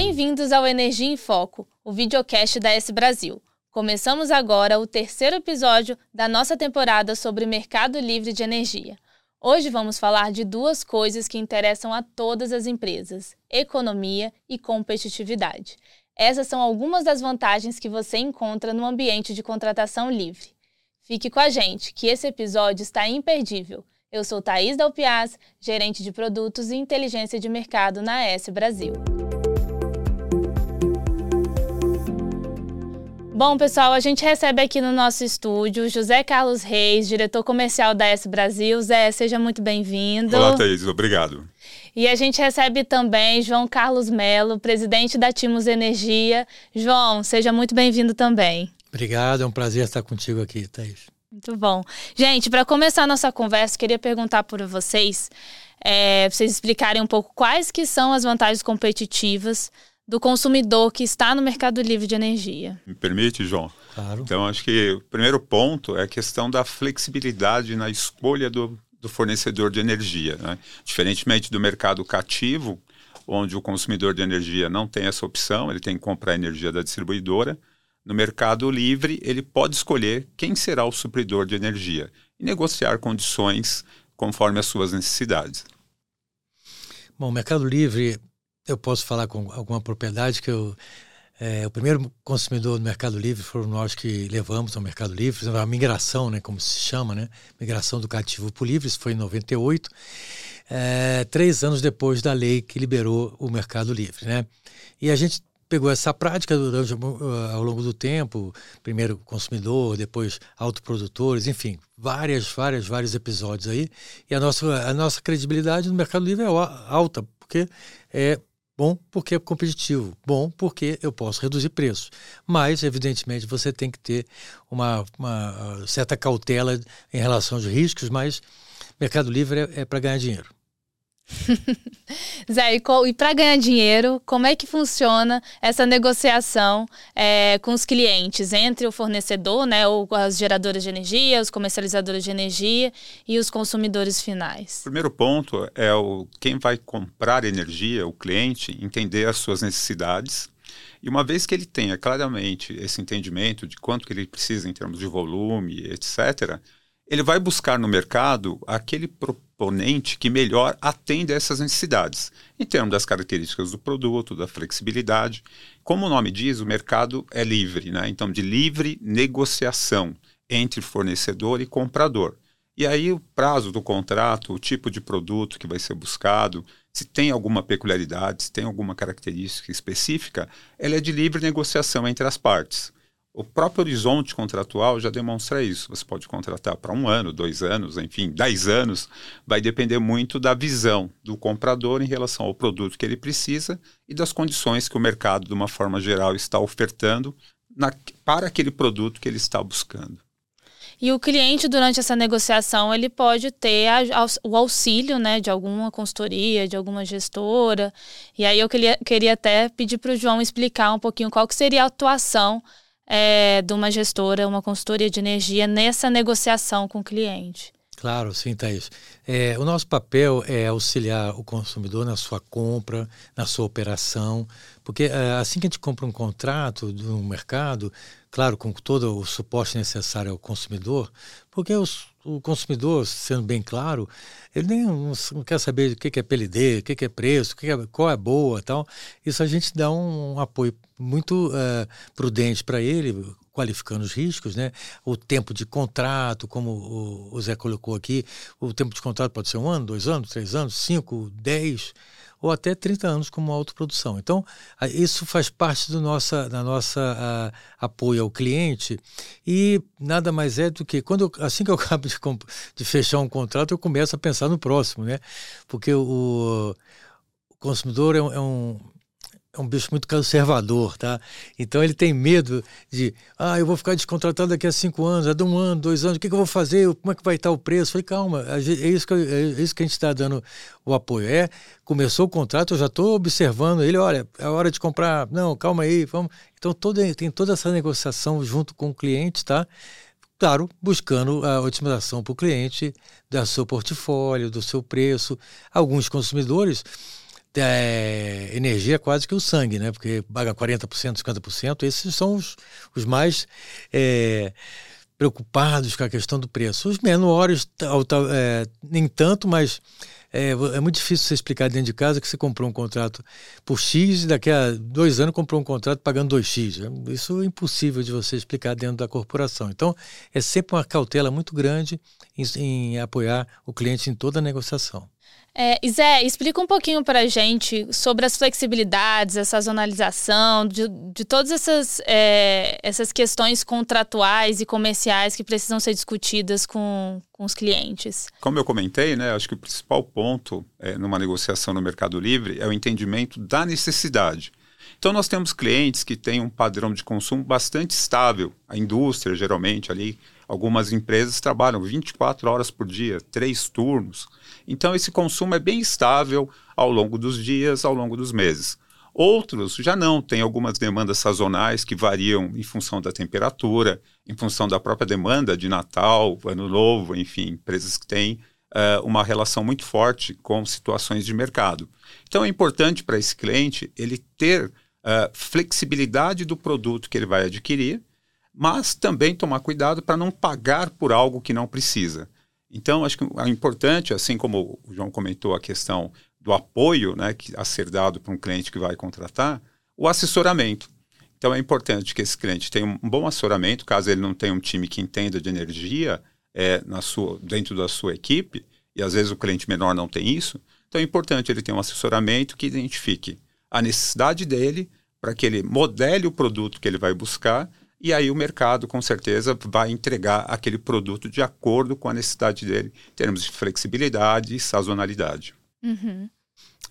Bem-vindos ao Energia em Foco, o videocast da S Brasil. Começamos agora o terceiro episódio da nossa temporada sobre mercado livre de energia. Hoje vamos falar de duas coisas que interessam a todas as empresas: economia e competitividade. Essas são algumas das vantagens que você encontra no ambiente de contratação livre. Fique com a gente, que esse episódio está imperdível. Eu sou Thaís Dalpiaz, gerente de produtos e inteligência de mercado na S Brasil. Bom, pessoal, a gente recebe aqui no nosso estúdio José Carlos Reis, diretor comercial da S Brasil. Zé, seja muito bem-vindo. Olá, Thaís, obrigado. E a gente recebe também João Carlos Melo, presidente da Timos Energia. João, seja muito bem-vindo também. Obrigado, é um prazer estar contigo aqui, Thaís. Muito bom. Gente, para começar a nossa conversa, queria perguntar por vocês, é, vocês explicarem um pouco quais que são as vantagens competitivas do consumidor que está no mercado livre de energia. Me permite, João? Claro. Então, acho que o primeiro ponto é a questão da flexibilidade na escolha do, do fornecedor de energia. Né? Diferentemente do mercado cativo, onde o consumidor de energia não tem essa opção, ele tem que comprar energia da distribuidora. No mercado livre, ele pode escolher quem será o supridor de energia e negociar condições conforme as suas necessidades. Bom, o Mercado Livre eu posso falar com alguma propriedade que eu é, o primeiro consumidor do Mercado Livre foram nós que levamos ao Mercado Livre, uma migração, né, como se chama, né, migração do cativo para o livre, isso foi em 98, é, três anos depois da lei que liberou o Mercado Livre. Né? E a gente pegou essa prática durante, ao longo do tempo, primeiro consumidor, depois autoprodutores, enfim, várias, várias, vários episódios aí, e a nossa, a nossa credibilidade no Mercado Livre é alta, porque é Bom, porque é competitivo. Bom, porque eu posso reduzir preço. Mas, evidentemente, você tem que ter uma, uma certa cautela em relação aos riscos, mas Mercado Livre é, é para ganhar dinheiro. Zé, e, e para ganhar dinheiro, como é que funciona essa negociação é, com os clientes entre o fornecedor, né, ou as geradoras de energia, os comercializadores de energia e os consumidores finais? O primeiro ponto é o quem vai comprar energia, o cliente, entender as suas necessidades. E uma vez que ele tenha claramente esse entendimento de quanto que ele precisa em termos de volume, etc., ele vai buscar no mercado aquele proponente que melhor atende a essas necessidades, em termos das características do produto, da flexibilidade. Como o nome diz, o mercado é livre, né? então de livre negociação entre fornecedor e comprador. E aí o prazo do contrato, o tipo de produto que vai ser buscado, se tem alguma peculiaridade, se tem alguma característica específica, ela é de livre negociação entre as partes. O próprio horizonte contratual já demonstra isso. Você pode contratar para um ano, dois anos, enfim, dez anos. Vai depender muito da visão do comprador em relação ao produto que ele precisa e das condições que o mercado, de uma forma geral, está ofertando na, para aquele produto que ele está buscando. E o cliente, durante essa negociação, ele pode ter a, o auxílio né, de alguma consultoria, de alguma gestora. E aí eu queria, queria até pedir para o João explicar um pouquinho qual que seria a atuação é, de uma gestora, uma consultoria de energia nessa negociação com o cliente. Claro, sim, Thaís. É, o nosso papel é auxiliar o consumidor na sua compra, na sua operação, porque é, assim que a gente compra um contrato no mercado, claro, com todo o suporte necessário ao consumidor, porque os, o consumidor, sendo bem claro, ele nem não, não quer saber o que é PLD, o que é preço, que é, qual é boa tal. Isso a gente dá um, um apoio muito uh, prudente para ele, qualificando os riscos, né? O tempo de contrato, como o Zé colocou aqui, o tempo de contrato pode ser um ano, dois anos, três anos, cinco, dez ou até 30 anos como autoprodução. Então, isso faz parte do nossa, da nossa apoio ao cliente e nada mais é do que quando eu, assim que eu acabo de, de, fechar um contrato, eu começo a pensar no próximo, né? Porque o, o consumidor é um, é um é um bicho muito conservador, tá? Então ele tem medo de, ah, eu vou ficar descontratado daqui a cinco anos, é de um ano, dois anos, o que, que eu vou fazer? Como é que vai estar o preço? Falei, calma, é isso que, é isso que a gente está dando o apoio. É, começou o contrato, eu já estou observando ele, olha, é hora de comprar, não, calma aí, vamos. Então toda, tem toda essa negociação junto com o cliente, tá? Claro, buscando a otimização para o cliente, do seu portfólio, do seu preço. Alguns consumidores é, energia é quase que o sangue, né? Porque paga 40%, 50%, esses são os, os mais é, preocupados com a questão do preço. Os menores, é, nem tanto, mas é, é, muito difícil você explicar dentro de casa que você comprou um contrato por X e daqui a dois anos comprou um contrato pagando 2X. Isso é impossível de você explicar dentro da corporação. Então, é sempre uma cautela muito grande em, em apoiar o cliente em toda a negociação. É, Zé, explica um pouquinho para a gente sobre as flexibilidades, a sazonalização, de, de todas essas, é, essas questões contratuais e comerciais que precisam ser discutidas com, com os clientes. Como eu comentei, né, acho que o principal ponto é, numa negociação no Mercado Livre é o entendimento da necessidade. Então, nós temos clientes que têm um padrão de consumo bastante estável. A indústria, geralmente, ali, algumas empresas trabalham 24 horas por dia, três turnos. Então, esse consumo é bem estável ao longo dos dias, ao longo dos meses. Outros já não, tem algumas demandas sazonais que variam em função da temperatura, em função da própria demanda de Natal, Ano Novo, enfim, empresas que têm uh, uma relação muito forte com situações de mercado. Então é importante para esse cliente ele ter uh, flexibilidade do produto que ele vai adquirir, mas também tomar cuidado para não pagar por algo que não precisa. Então, acho que é importante, assim como o João comentou a questão do apoio né, que, a ser dado para um cliente que vai contratar, o assessoramento. Então, é importante que esse cliente tenha um bom assessoramento, caso ele não tenha um time que entenda de energia é, na sua, dentro da sua equipe, e às vezes o cliente menor não tem isso. Então, é importante ele ter um assessoramento que identifique a necessidade dele, para que ele modele o produto que ele vai buscar e aí o mercado com certeza vai entregar aquele produto de acordo com a necessidade dele, em termos de flexibilidade e sazonalidade. Uhum.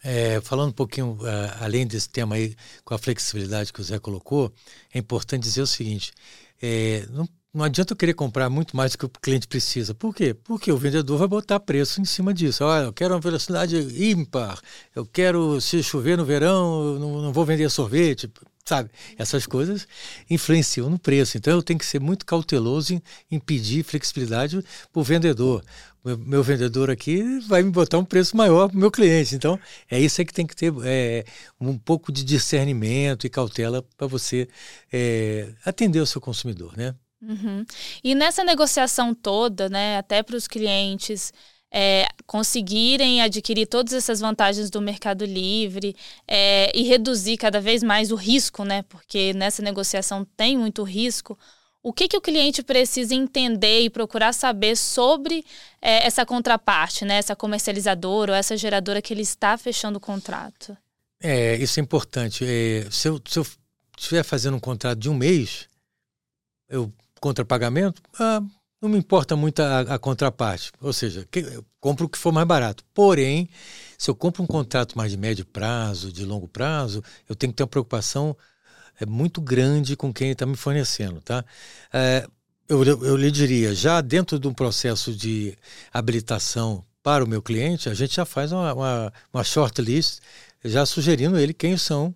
É, falando um pouquinho uh, além desse tema aí, com a flexibilidade que o Zé colocou, é importante dizer o seguinte: é, não não adianta eu querer comprar muito mais do que o cliente precisa. Por quê? Porque o vendedor vai botar preço em cima disso. Olha, eu quero uma velocidade ímpar, eu quero, se chover no verão, não, não vou vender sorvete, sabe? Essas coisas influenciam no preço. Então eu tenho que ser muito cauteloso em, em pedir flexibilidade para o vendedor. Meu, meu, vendedor aqui vai me botar um preço maior para o meu cliente. Então é isso aí que tem que ter é, um pouco de discernimento e cautela para você é, atender o seu consumidor, né? Uhum. E nessa negociação toda, né, até para os clientes é, conseguirem adquirir todas essas vantagens do Mercado Livre é, e reduzir cada vez mais o risco, né, porque nessa negociação tem muito risco. O que, que o cliente precisa entender e procurar saber sobre é, essa contraparte, né, essa comercializadora ou essa geradora que ele está fechando o contrato? É, isso é importante. É, se, eu, se eu estiver fazendo um contrato de um mês, eu contrapagamento, ah, não me importa muito a, a contraparte. Ou seja, que, eu compro o que for mais barato. Porém, se eu compro um contrato mais de médio prazo, de longo prazo, eu tenho que ter uma preocupação é, muito grande com quem está me fornecendo. Tá? É, eu, eu lhe diria, já dentro de um processo de habilitação para o meu cliente, a gente já faz uma, uma, uma shortlist, já sugerindo ele quem são.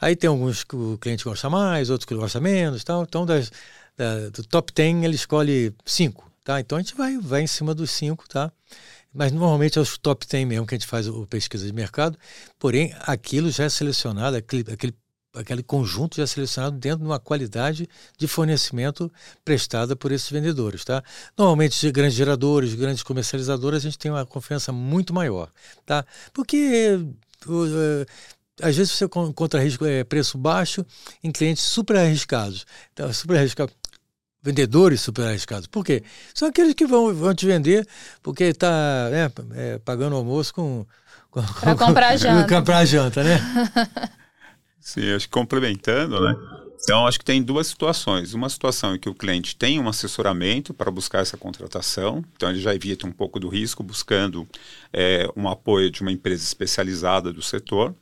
Aí tem alguns que o cliente gosta mais, outros que gosta menos, tal. Então, das, da, do top 10 ele escolhe cinco, tá? Então a gente vai, vai em cima dos cinco, tá? Mas normalmente é os top 10 mesmo que a gente faz o pesquisa de mercado, porém aquilo já é selecionado, aquele, aquele, aquele conjunto já é selecionado dentro de uma qualidade de fornecimento prestada por esses vendedores, tá? Normalmente grandes geradores, grandes comercializadores, a gente tem uma confiança muito maior, tá? Porque uh, às vezes você encontra é, preço baixo em clientes super arriscados. Então, super arriscado vendedores super arriscados. Por quê? São aqueles que vão, vão te vender porque está né, é, pagando almoço com. com Para comprar janta. comprar janta, né? Sim, acho que complementando, né? Então, acho que tem duas situações. Uma situação em que o cliente tem um assessoramento para buscar essa contratação, então ele já evita um pouco do risco buscando é, um apoio de uma empresa especializada do setor.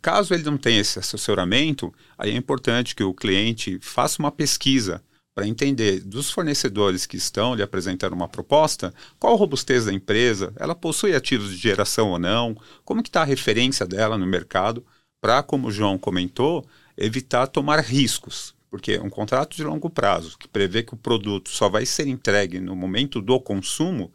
Caso ele não tenha esse assessoramento, aí é importante que o cliente faça uma pesquisa para entender dos fornecedores que estão lhe apresentando uma proposta, qual a robustez da empresa, ela possui ativos de geração ou não, como que está a referência dela no mercado, para, como o João comentou, evitar tomar riscos, porque um contrato de longo prazo, que prevê que o produto só vai ser entregue no momento do consumo,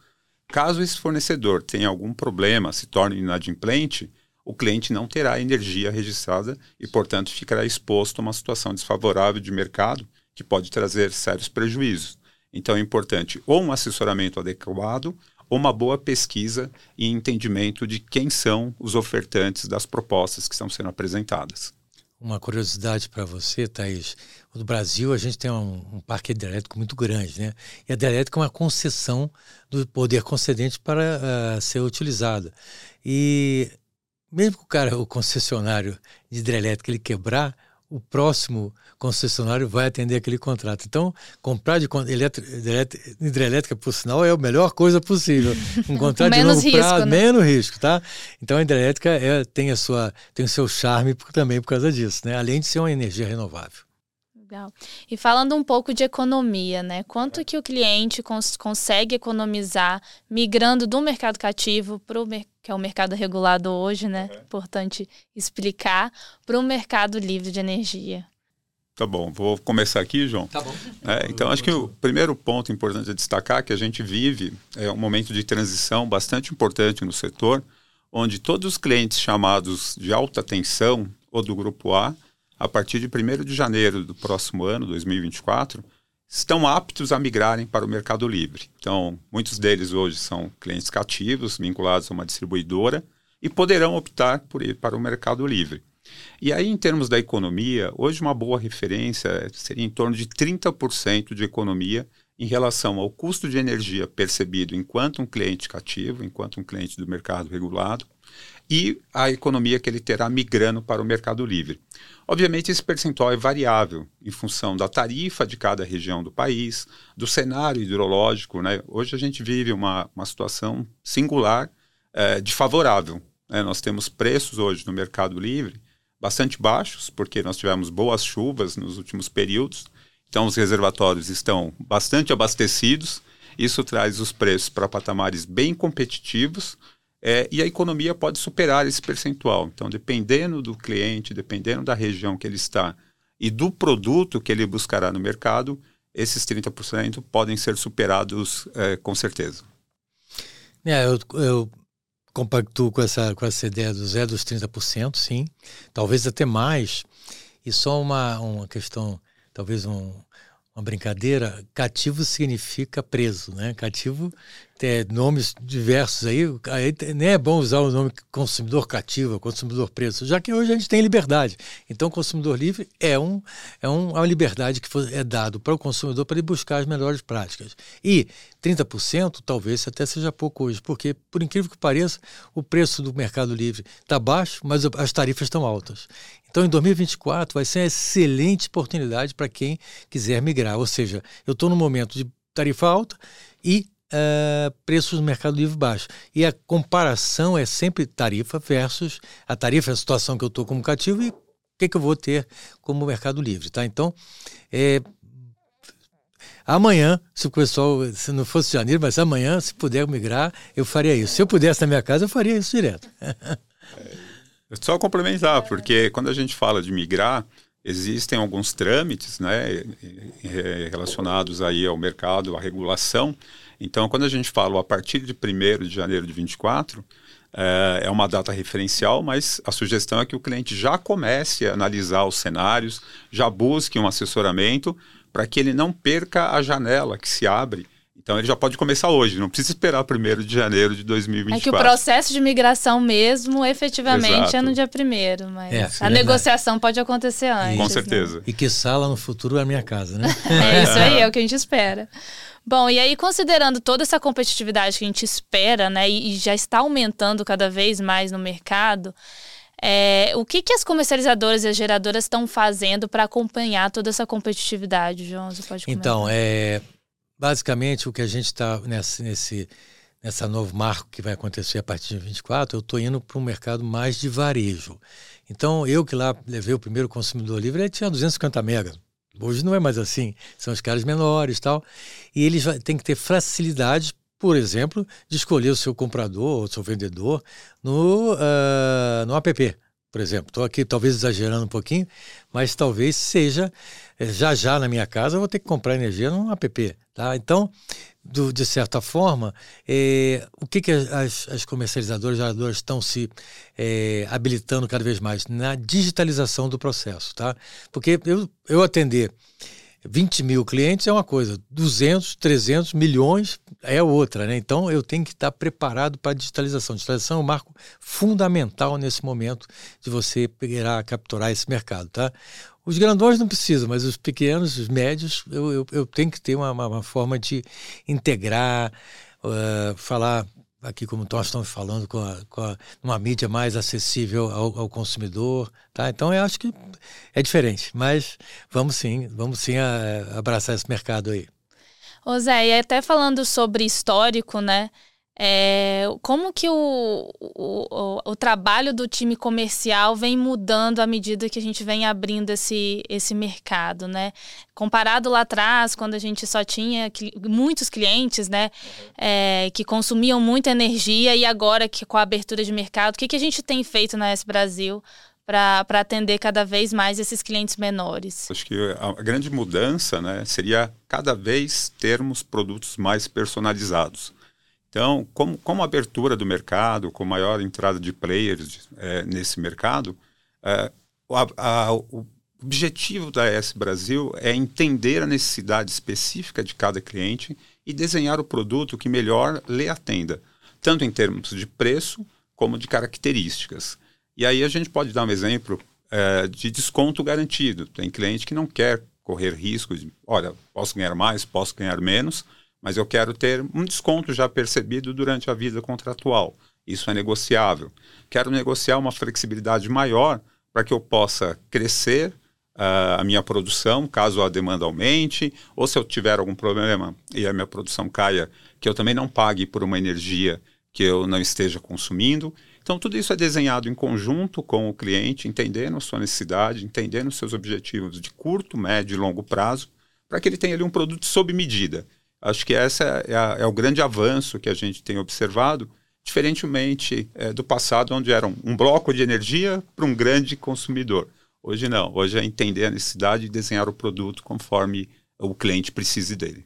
caso esse fornecedor tenha algum problema, se torne inadimplente, o cliente não terá energia registrada e, portanto, ficará exposto a uma situação desfavorável de mercado que pode trazer sérios prejuízos. Então, é importante ou um assessoramento adequado ou uma boa pesquisa e entendimento de quem são os ofertantes das propostas que estão sendo apresentadas. Uma curiosidade para você, Thaís. No Brasil, a gente tem um, um, parque hidrelétrico muito grande, né? E a hidrelétrica é uma concessão do poder concedente para uh, ser utilizada. E mesmo que o cara, o concessionário de hidrelétrica, ele quebrar, o próximo concessionário vai atender aquele contrato. Então, comprar de hidrelétrica, por sinal, é a melhor coisa possível. Um contrato de longo risco, prazo, né? menos risco, tá? Então, a hidrelétrica é, tem, a sua, tem o seu charme também por causa disso, né? Além de ser uma energia renovável. Legal. E falando um pouco de economia, né? Quanto que o cliente cons consegue economizar migrando do mercado cativo para o que é o mercado regulado hoje, né? Uhum. Importante explicar para o mercado livre de energia. Tá bom, vou começar aqui, João. Tá bom. É, então, acho que o primeiro ponto importante a destacar é que a gente vive é um momento de transição bastante importante no setor, onde todos os clientes chamados de alta tensão ou do grupo A a partir de 1 de janeiro do próximo ano, 2024, estão aptos a migrarem para o Mercado Livre. Então, muitos deles hoje são clientes cativos, vinculados a uma distribuidora, e poderão optar por ir para o Mercado Livre. E aí, em termos da economia, hoje uma boa referência seria em torno de 30% de economia em relação ao custo de energia percebido enquanto um cliente cativo, enquanto um cliente do mercado regulado, e a economia que ele terá migrando para o mercado livre. Obviamente, esse percentual é variável em função da tarifa de cada região do país, do cenário hidrológico. Né? Hoje a gente vive uma, uma situação singular é, de favorável. Né? Nós temos preços hoje no mercado livre bastante baixos, porque nós tivemos boas chuvas nos últimos períodos, então os reservatórios estão bastante abastecidos. Isso traz os preços para patamares bem competitivos, é, e a economia pode superar esse percentual. Então, dependendo do cliente, dependendo da região que ele está e do produto que ele buscará no mercado, esses 30% podem ser superados é, com certeza. É, eu, eu compactuo com essa, com essa ideia do zero dos 30%, sim. Talvez até mais. E só uma, uma questão, talvez um, uma brincadeira, cativo significa preso, né? Cativo tem nomes diversos aí, aí nem é bom usar o nome consumidor cativo, consumidor preso, já que hoje a gente tem liberdade. Então, consumidor livre é, um, é um, uma liberdade que é dado para o consumidor para ele buscar as melhores práticas. E 30% talvez até seja pouco hoje, porque, por incrível que pareça, o preço do mercado livre está baixo, mas as tarifas estão altas. Então, em 2024, vai ser uma excelente oportunidade para quem quiser migrar. Ou seja, eu estou no momento de tarifa alta e uh, preços no Mercado Livre baixos. E a comparação é sempre tarifa versus a tarifa, a situação que eu estou como cativo e o que, que eu vou ter como Mercado Livre. Tá? Então, é, Amanhã, se o pessoal, se não fosse janeiro, mas amanhã, se puder migrar, eu faria isso. Se eu pudesse na minha casa, eu faria isso direto. Só complementar, porque quando a gente fala de migrar, existem alguns trâmites né, relacionados aí ao mercado, à regulação. Então, quando a gente fala a partir de 1 de janeiro de 24, é, é uma data referencial, mas a sugestão é que o cliente já comece a analisar os cenários, já busque um assessoramento para que ele não perca a janela que se abre então ele já pode começar hoje, não precisa esperar 1 de janeiro de 2024. É que o processo de migração mesmo, efetivamente, Exato. é no dia 1 mas é, a é negociação pode acontecer antes. Com né? certeza. Né? E que sala no futuro é a minha casa, né? é isso aí, é o que a gente espera. Bom, e aí considerando toda essa competitividade que a gente espera, né, e já está aumentando cada vez mais no mercado, é, o que, que as comercializadoras e as geradoras estão fazendo para acompanhar toda essa competitividade, João? Você pode comentar? Então, é, Basicamente, o que a gente está nesse, nesse nessa novo marco que vai acontecer a partir de 24, eu estou indo para um mercado mais de varejo. Então, eu que lá levei o primeiro consumidor livre, ele tinha 250 megas. Hoje não é mais assim, são os caras menores tal. E eles têm que ter facilidade, por exemplo, de escolher o seu comprador ou o seu vendedor no, uh, no app por exemplo. Estou aqui talvez exagerando um pouquinho, mas talvez seja, eh, já já na minha casa eu vou ter que comprar energia num app. Tá? Então, do, de certa forma, é, o que, que as, as comercializadoras, geradoras estão se é, habilitando cada vez mais? Na digitalização do processo. Tá? Porque eu, eu atender 20 mil clientes é uma coisa, 200, 300 milhões é outra, né? Então eu tenho que estar preparado para a digitalização. Digitalização é um marco fundamental nesse momento de você pegar, capturar esse mercado, tá? Os grandões não precisam, mas os pequenos, os médios, eu, eu, eu tenho que ter uma, uma, uma forma de integrar, uh, falar aqui como nós estamos falando, com, a, com a, uma mídia mais acessível ao, ao, consumidor, tá? Então eu acho que é diferente, mas vamos sim, vamos sim a, a abraçar esse mercado aí. Ô Zé, e até falando sobre histórico, né? É, como que o, o, o, trabalho do time comercial vem mudando à medida que a gente vem abrindo esse, esse mercado, né? Comparado lá atrás, quando a gente só tinha muitos clientes, né? É, que consumiam muita energia e agora que com a abertura de mercado, o que, que a gente tem feito na S Brasil para atender cada vez mais esses clientes menores? Acho que a grande mudança né, seria cada vez termos produtos mais personalizados. Então, como, como abertura do mercado, com maior entrada de players é, nesse mercado, é, a, a, o objetivo da S Brasil é entender a necessidade específica de cada cliente e desenhar o produto que melhor lhe atenda, tanto em termos de preço como de características. E aí a gente pode dar um exemplo é, de desconto garantido. Tem cliente que não quer correr risco de, olha, posso ganhar mais, posso ganhar menos, mas eu quero ter um desconto já percebido durante a vida contratual. Isso é negociável. Quero negociar uma flexibilidade maior para que eu possa crescer uh, a minha produção, caso a demanda aumente, ou se eu tiver algum problema e a minha produção caia, que eu também não pague por uma energia que eu não esteja consumindo. Então, tudo isso é desenhado em conjunto com o cliente, entendendo a sua necessidade, entendendo os seus objetivos de curto, médio e longo prazo, para que ele tenha ali um produto sob medida. Acho que esse é, é, é, o grande avanço que a gente tem observado, diferentemente é, do passado, onde era um, um bloco de energia para um grande consumidor. Hoje não, hoje é entender a necessidade e desenhar o produto conforme o cliente precise dele.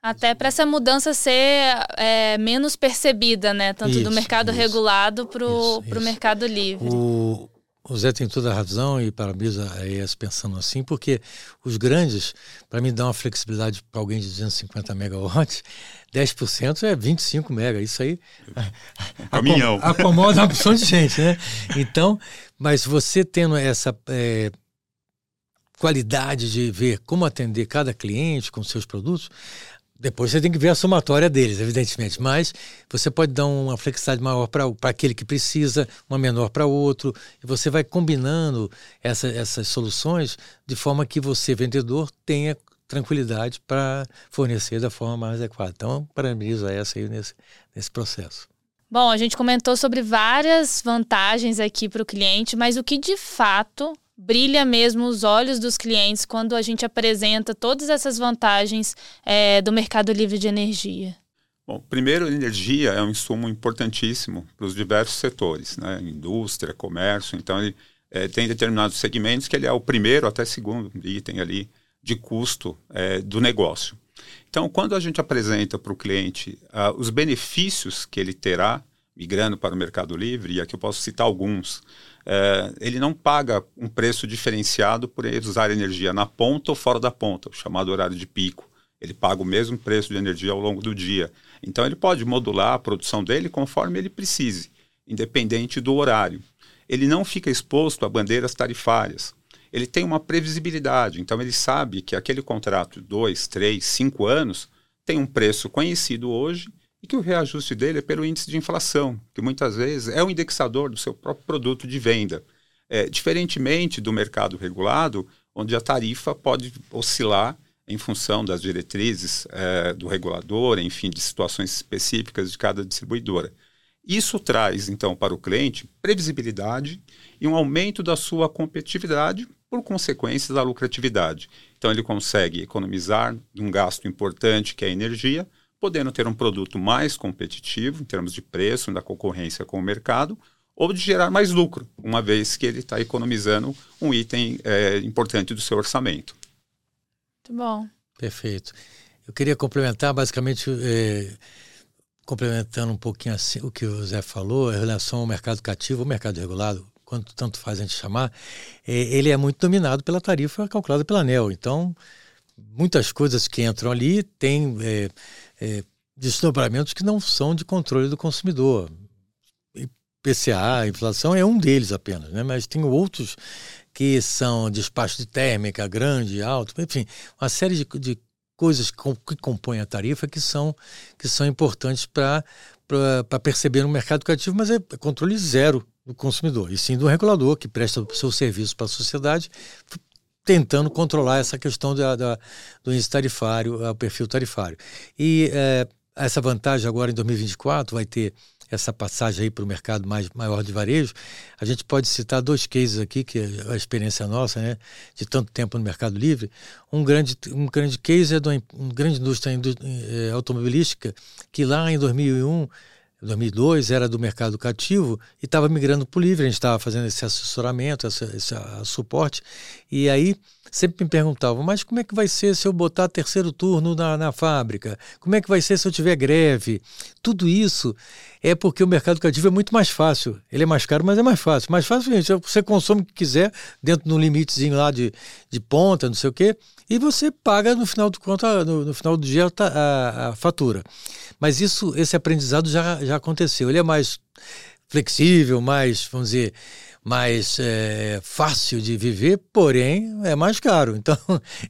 Até para essa mudança ser é, menos percebida, né? Tanto isso, do mercado isso, regulado para o mercado livre. O, o Zé tem toda a razão e parabéns a ES pensando assim, porque os grandes, para mim, dar uma flexibilidade para alguém de 250 megawatts, 10% é 25 mega. Isso aí caminhão. acomoda uma opção de gente, né? Então, mas você tendo essa é, qualidade de ver como atender cada cliente com seus produtos, depois você tem que ver a somatória deles, evidentemente, mas você pode dar uma flexibilidade maior para aquele que precisa, uma menor para outro, e você vai combinando essa, essas soluções de forma que você, vendedor, tenha tranquilidade para fornecer da forma mais adequada. Então, parabenizo a essa aí nesse, nesse processo. Bom, a gente comentou sobre várias vantagens aqui para o cliente, mas o que de fato brilha mesmo os olhos dos clientes quando a gente apresenta todas essas vantagens é, do mercado livre de energia? Bom, primeiro, energia é um insumo importantíssimo para os diversos setores, né? indústria, comércio. Então, ele é, tem determinados segmentos que ele é o primeiro até segundo item ali de custo é, do negócio. Então, quando a gente apresenta para o cliente uh, os benefícios que ele terá migrando para o Mercado Livre, e aqui eu posso citar alguns, é, ele não paga um preço diferenciado por usar energia na ponta ou fora da ponta, o chamado horário de pico. Ele paga o mesmo preço de energia ao longo do dia. Então ele pode modular a produção dele conforme ele precise, independente do horário. Ele não fica exposto a bandeiras tarifárias. Ele tem uma previsibilidade, então ele sabe que aquele contrato de dois, três, cinco anos tem um preço conhecido hoje e que o reajuste dele é pelo índice de inflação, que muitas vezes é o indexador do seu próprio produto de venda. É, diferentemente do mercado regulado, onde a tarifa pode oscilar em função das diretrizes é, do regulador, enfim, de situações específicas de cada distribuidora. Isso traz, então, para o cliente previsibilidade e um aumento da sua competitividade por consequência da lucratividade. Então, ele consegue economizar um gasto importante que é a energia, podendo ter um produto mais competitivo em termos de preço, da concorrência com o mercado, ou de gerar mais lucro, uma vez que ele está economizando um item é, importante do seu orçamento. Muito bom. Perfeito. Eu queria complementar, basicamente, é, complementando um pouquinho assim, o que o Zé falou, em relação ao mercado cativo, o mercado regulado, quanto tanto faz a gente chamar, é, ele é muito dominado pela tarifa calculada pela ANEL. Então, muitas coisas que entram ali têm é, é, desdobramentos que não são de controle do consumidor. IPCA, inflação é um deles apenas, né? mas tem outros que são despacho de térmica, grande, alto, enfim, uma série de, de coisas que, compõem a tarifa que são, que são importantes para perceber no mercado cativo, mas é controle zero do consumidor, e sim do regulador que presta o seu serviço para a sociedade, tentando controlar essa questão da, da do índice tarifário, o perfil tarifário. E é, essa vantagem agora em 2024 vai ter essa passagem aí para o mercado mais maior de varejo, a gente pode citar dois cases aqui, que é a experiência nossa, né, de tanto tempo no Mercado Livre. Um grande, um grande case é de uma, uma grande indústria é, automobilística que lá em 2001 2002 era do mercado cativo e estava migrando para o livre. A gente estava fazendo esse assessoramento, esse, esse suporte. E aí sempre me perguntavam, mas como é que vai ser se eu botar terceiro turno na, na fábrica? Como é que vai ser se eu tiver greve? Tudo isso é porque o mercado cativo é muito mais fácil. Ele é mais caro, mas é mais fácil. Mais fácil, gente, você consome o que quiser, dentro de um limitezinho lá de, de ponta, não sei o quê, e você paga no final do conta, no, no final do dia a, a, a fatura. Mas isso, esse aprendizado já, já aconteceu. Ele é mais flexível, mais, vamos dizer, mais é, fácil de viver, porém é mais caro. Então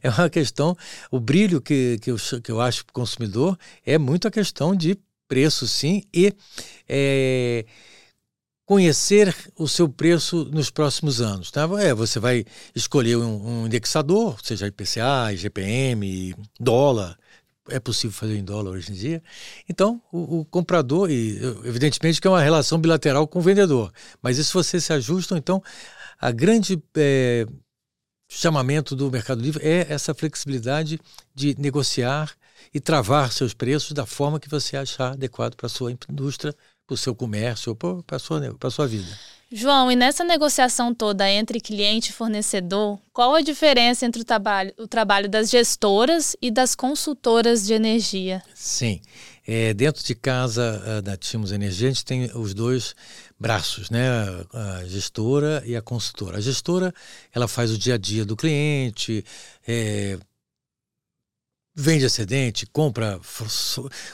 é uma questão, o brilho que, que, eu, que eu acho para o consumidor é muito a questão de preço, sim, e é, conhecer o seu preço nos próximos anos. Tá? É, você vai escolher um, um indexador, seja IPCA, IGPM, dólar, é possível fazer em dólar hoje em dia. Então, o, o, comprador, e evidentemente que é uma relação bilateral com o vendedor, mas isso você se ajusta, então, a grande é, chamamento do Mercado Livre é essa flexibilidade de negociar e travar seus preços da forma que você achar adequado para a sua indústria, para o seu comércio, para a sua, para a sua vida. João, e nessa negociação toda entre cliente e fornecedor, qual a diferença entre o trabalho, o trabalho das gestoras e das consultoras de energia? Sim, é, dentro de casa uh, da Timos Energia, a gente tem os dois braços, né? A gestora e a consultora. A gestora, ela faz o dia a dia do cliente, é, vende excedente, compra,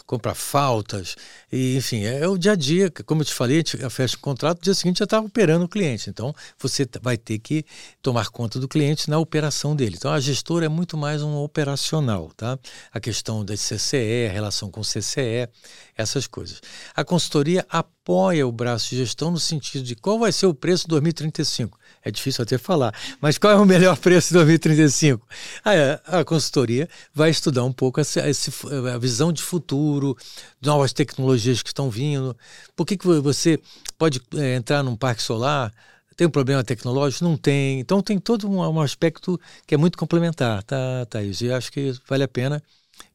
compra faltas, e, enfim, é, é, o dia a dia. Como eu te falei, a fecha o contrato, no dia seguinte já está operando o cliente. Então, você vai ter que tomar conta do cliente na operação dele. Então, a gestora é muito mais um operacional, tá? A questão da CCE, a relação com CCE, essas coisas. A consultoria apoia o braço de gestão no sentido de qual vai ser o preço 2035 é difícil até falar. Mas qual é o melhor preço de 2035? A, a consultoria vai estudar um pouco essa, a visão de futuro, novas tecnologias que estão vindo. Por que, que você pode é, entrar num parque solar? Tem um problema tecnológico? Não tem. Então tem todo um, um aspecto que é muito complementar, tá, Thaís? E acho que vale a pena.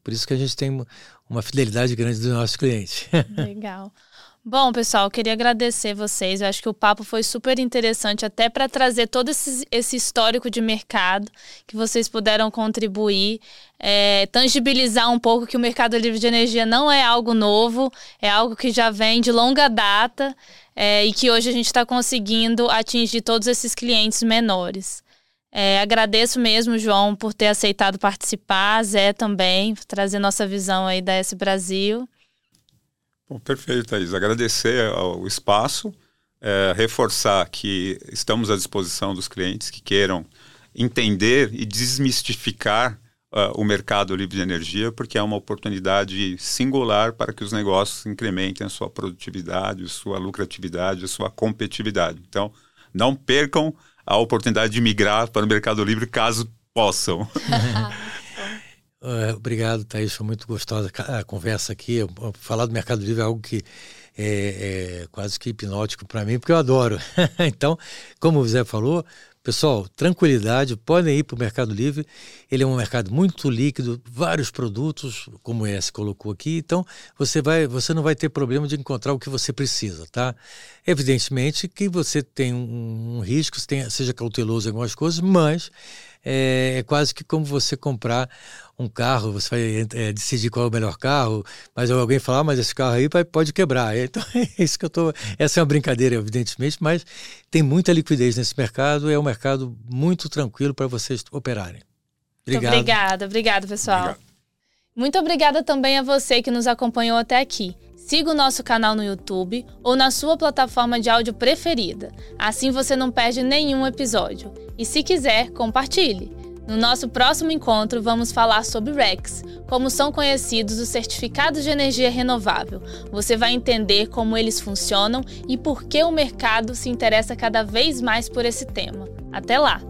Por isso que a gente tem uma fidelidade grande dos nossos clientes. Legal. Bom, pessoal, queria agradecer vocês. Eu acho que o papo foi super interessante, até para trazer todo esse, esse, histórico de mercado que vocês puderam contribuir, é, tangibilizar um pouco que o mercado livre de energia não é algo novo, é algo que já vem de longa data é, e que hoje a gente está conseguindo atingir todos esses clientes menores. É, agradeço mesmo, João, por ter aceitado participar, Zé também, por trazer nossa visão aí da S Brasil. Bom, perfeito, Thaís. Agradecer o espaço, é, reforçar que estamos à disposição dos clientes que queiram entender e desmistificar uh, o mercado livre de energia, porque é uma oportunidade singular para que os negócios incrementem a sua produtividade, a sua lucratividade, a sua competitividade. Então, não percam a oportunidade de migrar para o mercado livre caso possam. Uh, obrigado, Thaís. Foi muito gostosa a conversa aqui. Falar do Mercado Livre é algo que é, é quase que hipnótico para mim, porque eu adoro. então, como o Zé falou, Pessoal, tranquilidade, podem ir para o Mercado Livre. Ele é um mercado muito líquido, vários produtos, como esse colocou aqui. Então, você, vai, você não vai ter problema de encontrar o que você precisa, tá? Evidentemente que você tem um, um risco, seja cauteloso em algumas coisas, mas é, é, quase que como você comprar um carro, você vai é, decidir qual é o melhor carro, mas alguém falar, ah, mas esse carro aí pode quebrar. Então é isso que eu tô. Essa é uma brincadeira, evidentemente, mas tem muita liquidez nesse mercado, é um mercado muito tranquilo para vocês operarem. Obrigado. Obrigada, obrigado, pessoal. Obrigado. Muito obrigada também a você que nos acompanhou até aqui. Siga o nosso canal no YouTube ou na sua plataforma de áudio preferida. Assim você não perde nenhum episódio. E se quiser, compartilhe. No nosso próximo encontro, vamos falar sobre REX, como são conhecidos os certificados de energia renovável. Você vai entender como eles funcionam e por que o mercado se interessa cada vez mais por esse tema. Até lá!